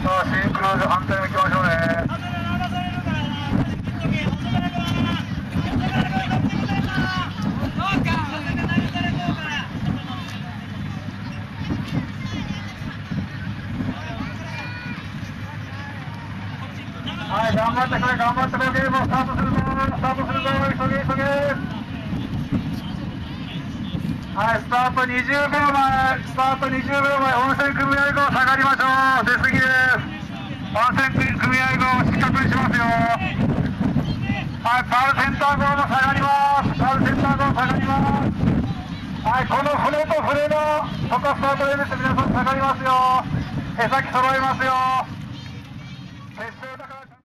遅くなるからな。遅くなるから、こっち来てんな。そうか。それで流されそうから。はい、頑張ってくれ、頑張ってくれ、ゲームをスタートするぞ、スタートするぞ、急げ、急げ。はい、スタート20秒前、スタート20秒前、温泉組合号下がりましょう、出過ぎるパーセン組合号失格にしますよ。はい、パールセンター号も下がります。パールセンター号下がります。はい、この船と船の外スタートレベルで皆さん下がりますよ。手先揃えますよ。